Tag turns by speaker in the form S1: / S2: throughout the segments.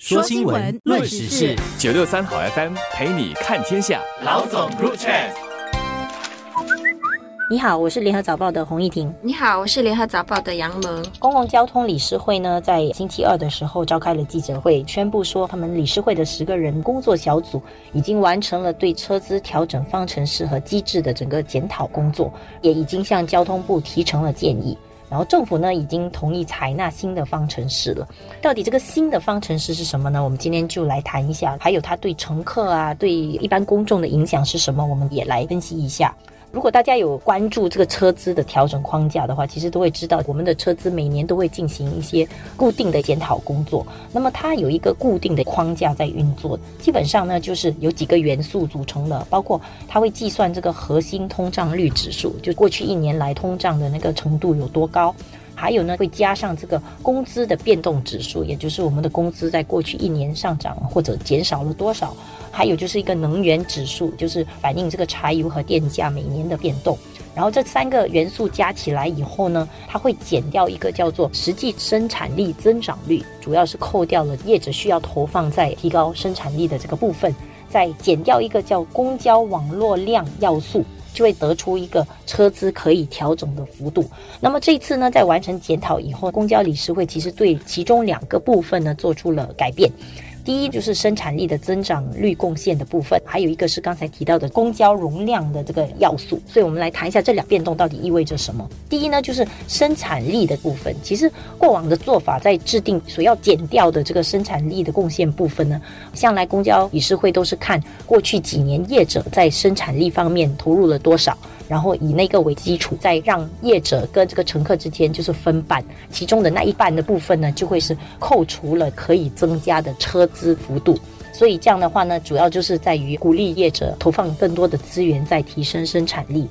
S1: 说新闻，论时事，
S2: 九六三好 FM 陪你看天下。
S1: 老总入场。
S3: 你好，我是联合早报的洪艺婷。
S4: 你好，我是联合早报的杨萌。
S3: 公共交通理事会呢，在星期二的时候召开了记者会，宣布说，他们理事会的十个人工作小组已经完成了对车资调整方程式和机制的整个检讨工作，也已经向交通部提成了建议。然后政府呢，已经同意采纳新的方程式了。到底这个新的方程式是什么呢？我们今天就来谈一下，还有它对乘客啊，对一般公众的影响是什么？我们也来分析一下。如果大家有关注这个车资的调整框架的话，其实都会知道，我们的车资每年都会进行一些固定的检讨工作。那么它有一个固定的框架在运作，基本上呢就是有几个元素组成的，包括它会计算这个核心通胀率指数，就过去一年来通胀的那个程度有多高。还有呢，会加上这个工资的变动指数，也就是我们的工资在过去一年上涨或者减少了多少。还有就是一个能源指数，就是反映这个柴油和电价每年的变动。然后这三个元素加起来以后呢，它会减掉一个叫做实际生产力增长率，主要是扣掉了业者需要投放在提高生产力的这个部分，再减掉一个叫公交网络量要素。就会得出一个车资可以调整的幅度。那么这次呢，在完成检讨以后，公交理事会其实对其中两个部分呢做出了改变。第一就是生产力的增长率贡献的部分，还有一个是刚才提到的公交容量的这个要素。所以我们来谈一下这两变动到底意味着什么。第一呢，就是生产力的部分。其实过往的做法在制定所要减掉的这个生产力的贡献部分呢，向来公交理事会都是看过去几年业者在生产力方面投入了多少。然后以那个为基础，再让业者跟这个乘客之间就是分半，其中的那一半的部分呢，就会是扣除了可以增加的车资幅度。所以这样的话呢，主要就是在于鼓励业者投放更多的资源，在提升生产力。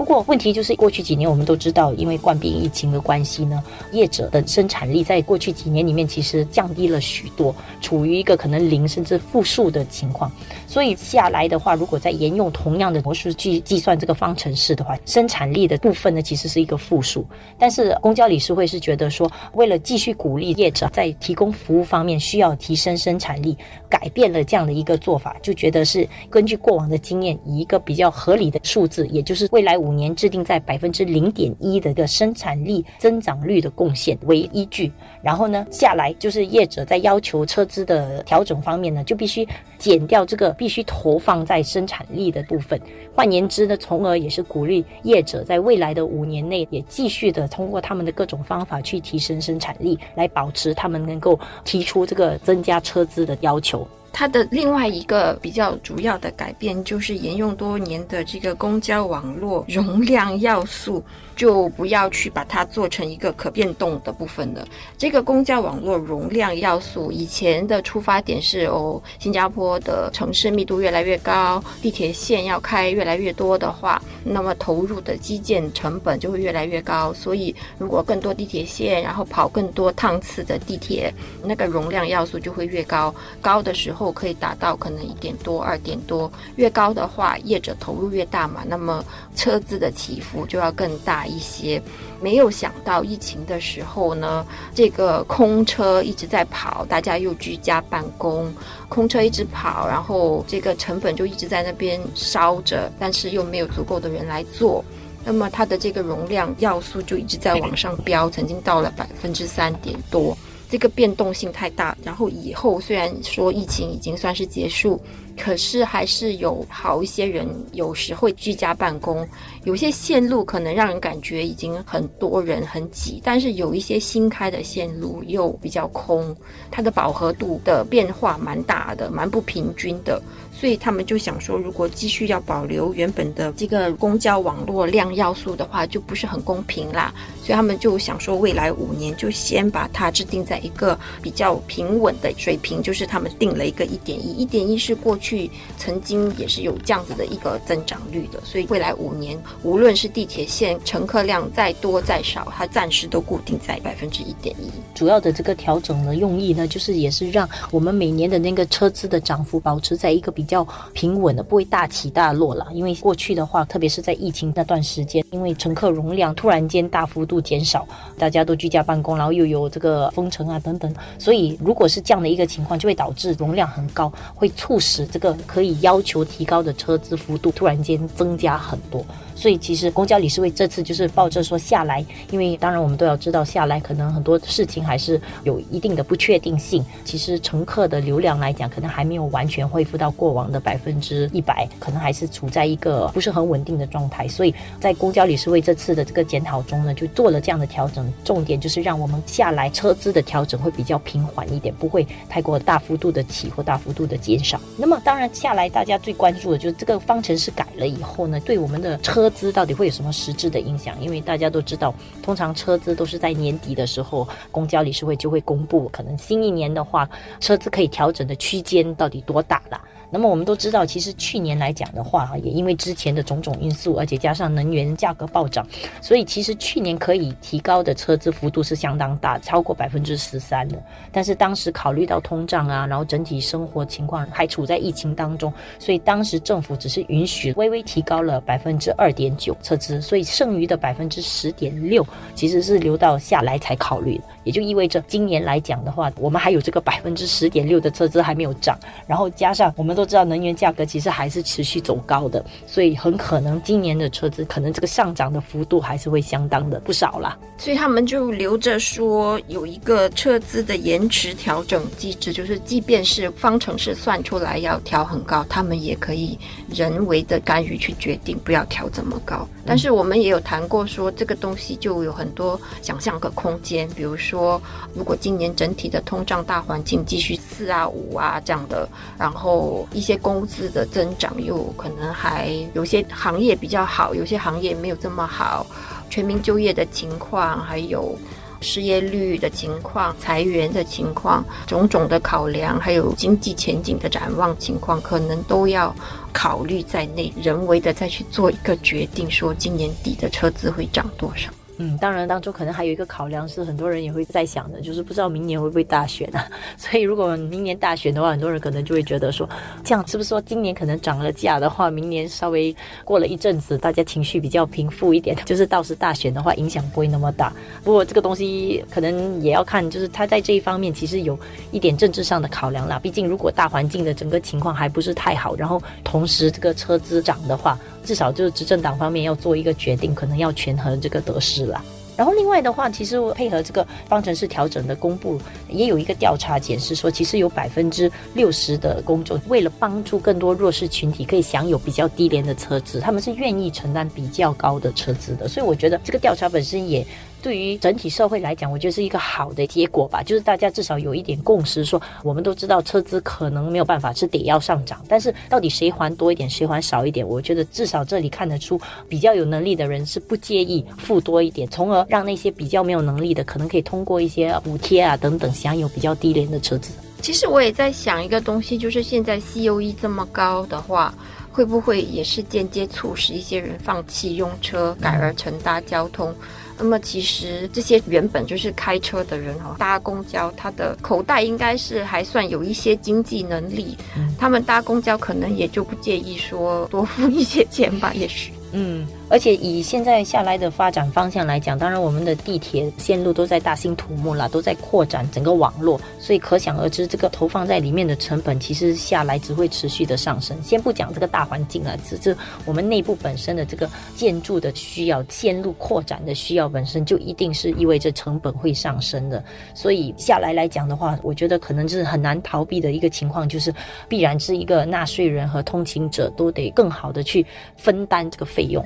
S3: 不过问题就是，过去几年我们都知道，因为冠病疫情的关系呢，业者的生产力在过去几年里面其实降低了许多，处于一个可能零甚至负数的情况。所以下来的话，如果再沿用同样的模式去计算这个方程式的话，生产力的部分呢其实是一个负数。但是公交理事会是觉得说，为了继续鼓励业者在提供服务方面需要提升生产力，改变了这样的一个做法，就觉得是根据过往的经验，以一个比较合理的数字，也就是未来五。五年制定在百分之零点一的一个生产力增长率的贡献为依据，然后呢下来就是业者在要求车资的调整方面呢，就必须减掉这个必须投放在生产力的部分。换言之呢，从而也是鼓励业者在未来的五年内也继续的通过他们的各种方法去提升生产力，来保持他们能够提出这个增加车资的要求。
S4: 它的另外一个比较主要的改变，就是沿用多年的这个公交网络容量要素。就不要去把它做成一个可变动的部分了。这个公交网络容量要素，以前的出发点是哦，新加坡的城市密度越来越高，地铁线要开越来越多的话，那么投入的基建成本就会越来越高。所以，如果更多地铁线，然后跑更多趟次的地铁，那个容量要素就会越高。高的时候后可以达到可能一点多、二点多。越高的话，业者投入越大嘛，那么车子的起伏就要更大。一些没有想到疫情的时候呢，这个空车一直在跑，大家又居家办公，空车一直跑，然后这个成本就一直在那边烧着，但是又没有足够的人来做，那么它的这个容量要素就一直在往上飙，曾经到了百分之三点多。这个变动性太大，然后以后虽然说疫情已经算是结束，可是还是有好一些人有时会居家办公，有些线路可能让人感觉已经很多人很挤，但是有一些新开的线路又比较空，它的饱和度的变化蛮大的，蛮不平均的。所以他们就想说，如果继续要保留原本的这个公交网络量要素的话，就不是很公平啦。所以他们就想说，未来五年就先把它制定在一个比较平稳的水平，就是他们定了一个一点一，一点一是过去曾经也是有这样子的一个增长率的。所以未来五年，无论是地铁线乘客量再多再少，它暂时都固定在百分之一点一。
S3: 主要的这个调整的用意呢，就是也是让我们每年的那个车资的涨幅保持在一个比。较平稳的，不会大起大落了。因为过去的话，特别是在疫情那段时间，因为乘客容量突然间大幅度减少，大家都居家办公，然后又有这个封城啊等等。所以如果是这样的一个情况，就会导致容量很高，会促使这个可以要求提高的车资幅度突然间增加很多。所以其实公交理事会这次就是抱着说下来，因为当然我们都要知道下来可能很多事情还是有一定的不确定性。其实乘客的流量来讲，可能还没有完全恢复到过往的百分之一百，可能还是处在一个不是很稳定的状态。所以在公交理事会这次的这个检讨中呢，就做了这样的调整，重点就是让我们下来车资的调调整会比较平缓一点，不会太过大幅度的起或大幅度的减少。那么当然下来大家最关注的就是这个方程式改了以后呢，对我们的车。资到底会有什么实质的影响？因为大家都知道，通常车资都是在年底的时候，公交理事会就会公布，可能新一年的话，车资可以调整的区间到底多大了。那么我们都知道，其实去年来讲的话，哈，也因为之前的种种因素，而且加上能源价格暴涨，所以其实去年可以提高的车资幅度是相当大，超过百分之十三的。但是当时考虑到通胀啊，然后整体生活情况还处在疫情当中，所以当时政府只是允许微微提高了百分之二点九车资，所以剩余的百分之十点六其实是留到下来才考虑的。也就意味着今年来讲的话，我们还有这个百分之十点六的车资还没有涨，然后加上我们都知道能源价格其实还是持续走高的，所以很可能今年的车子可能这个上涨的幅度还是会相当的不少啦。
S4: 所以他们就留着说有一个车资的延迟调整机制，就是即便是方程式算出来要调很高，他们也可以人为的干预去决定不要调这么高。但是我们也有谈过说这个东西就有很多想象的空间，比如。说，如果今年整体的通胀大环境继续四啊五啊这样的，然后一些工资的增长又可能还有些行业比较好，有些行业没有这么好，全民就业的情况，还有失业率的情况、裁员的情况，种种的考量，还有经济前景的展望情况，可能都要考虑在内，人为的再去做一个决定，说今年底的车子会涨多少。
S3: 嗯，当然当中可能还有一个考量是，很多人也会在想的，就是不知道明年会不会大选啊。所以如果明年大选的话，很多人可能就会觉得说，这样是不是说今年可能涨了价的话，明年稍微过了一阵子，大家情绪比较平复一点，就是到时大选的话，影响不会那么大。不过这个东西可能也要看，就是他在这一方面其实有一点政治上的考量啦。毕竟如果大环境的整个情况还不是太好，然后同时这个车资涨的话，至少就是执政党方面要做一个决定，可能要权衡这个得失啦。然后另外的话，其实配合这个方程式调整的公布，也有一个调查显示说，其实有百分之六十的公众为了帮助更多弱势群体可以享有比较低廉的车资，他们是愿意承担比较高的车资的。所以我觉得这个调查本身也。对于整体社会来讲，我觉得是一个好的结果吧。就是大家至少有一点共识，说我们都知道车资可能没有办法是得要上涨，但是到底谁还多一点，谁还少一点？我觉得至少这里看得出，比较有能力的人是不介意付多一点，从而让那些比较没有能力的，可能可以通过一些补贴啊等等，享有比较低廉的车子。
S4: 其实我也在想一个东西，就是现在 C O E 这么高的话，会不会也是间接促使一些人放弃用车，改而乘搭交通？那么其实这些原本就是开车的人哈，搭公交，他的口袋应该是还算有一些经济能力，他们搭公交可能也就不介意说多付一些钱吧，也许。
S3: 嗯，而且以现在下来的发展方向来讲，当然我们的地铁线路都在大兴土木了，都在扩展整个网络，所以可想而知，这个投放在里面的成本其实下来只会持续的上升。先不讲这个大环境啊，只是我们内部本身的这个建筑的需要、线路扩展的需要本身就一定是意味着成本会上升的。所以下来来讲的话，我觉得可能是很难逃避的一个情况，就是必然是一个纳税人和通勤者都得更好的去分担这个。费用。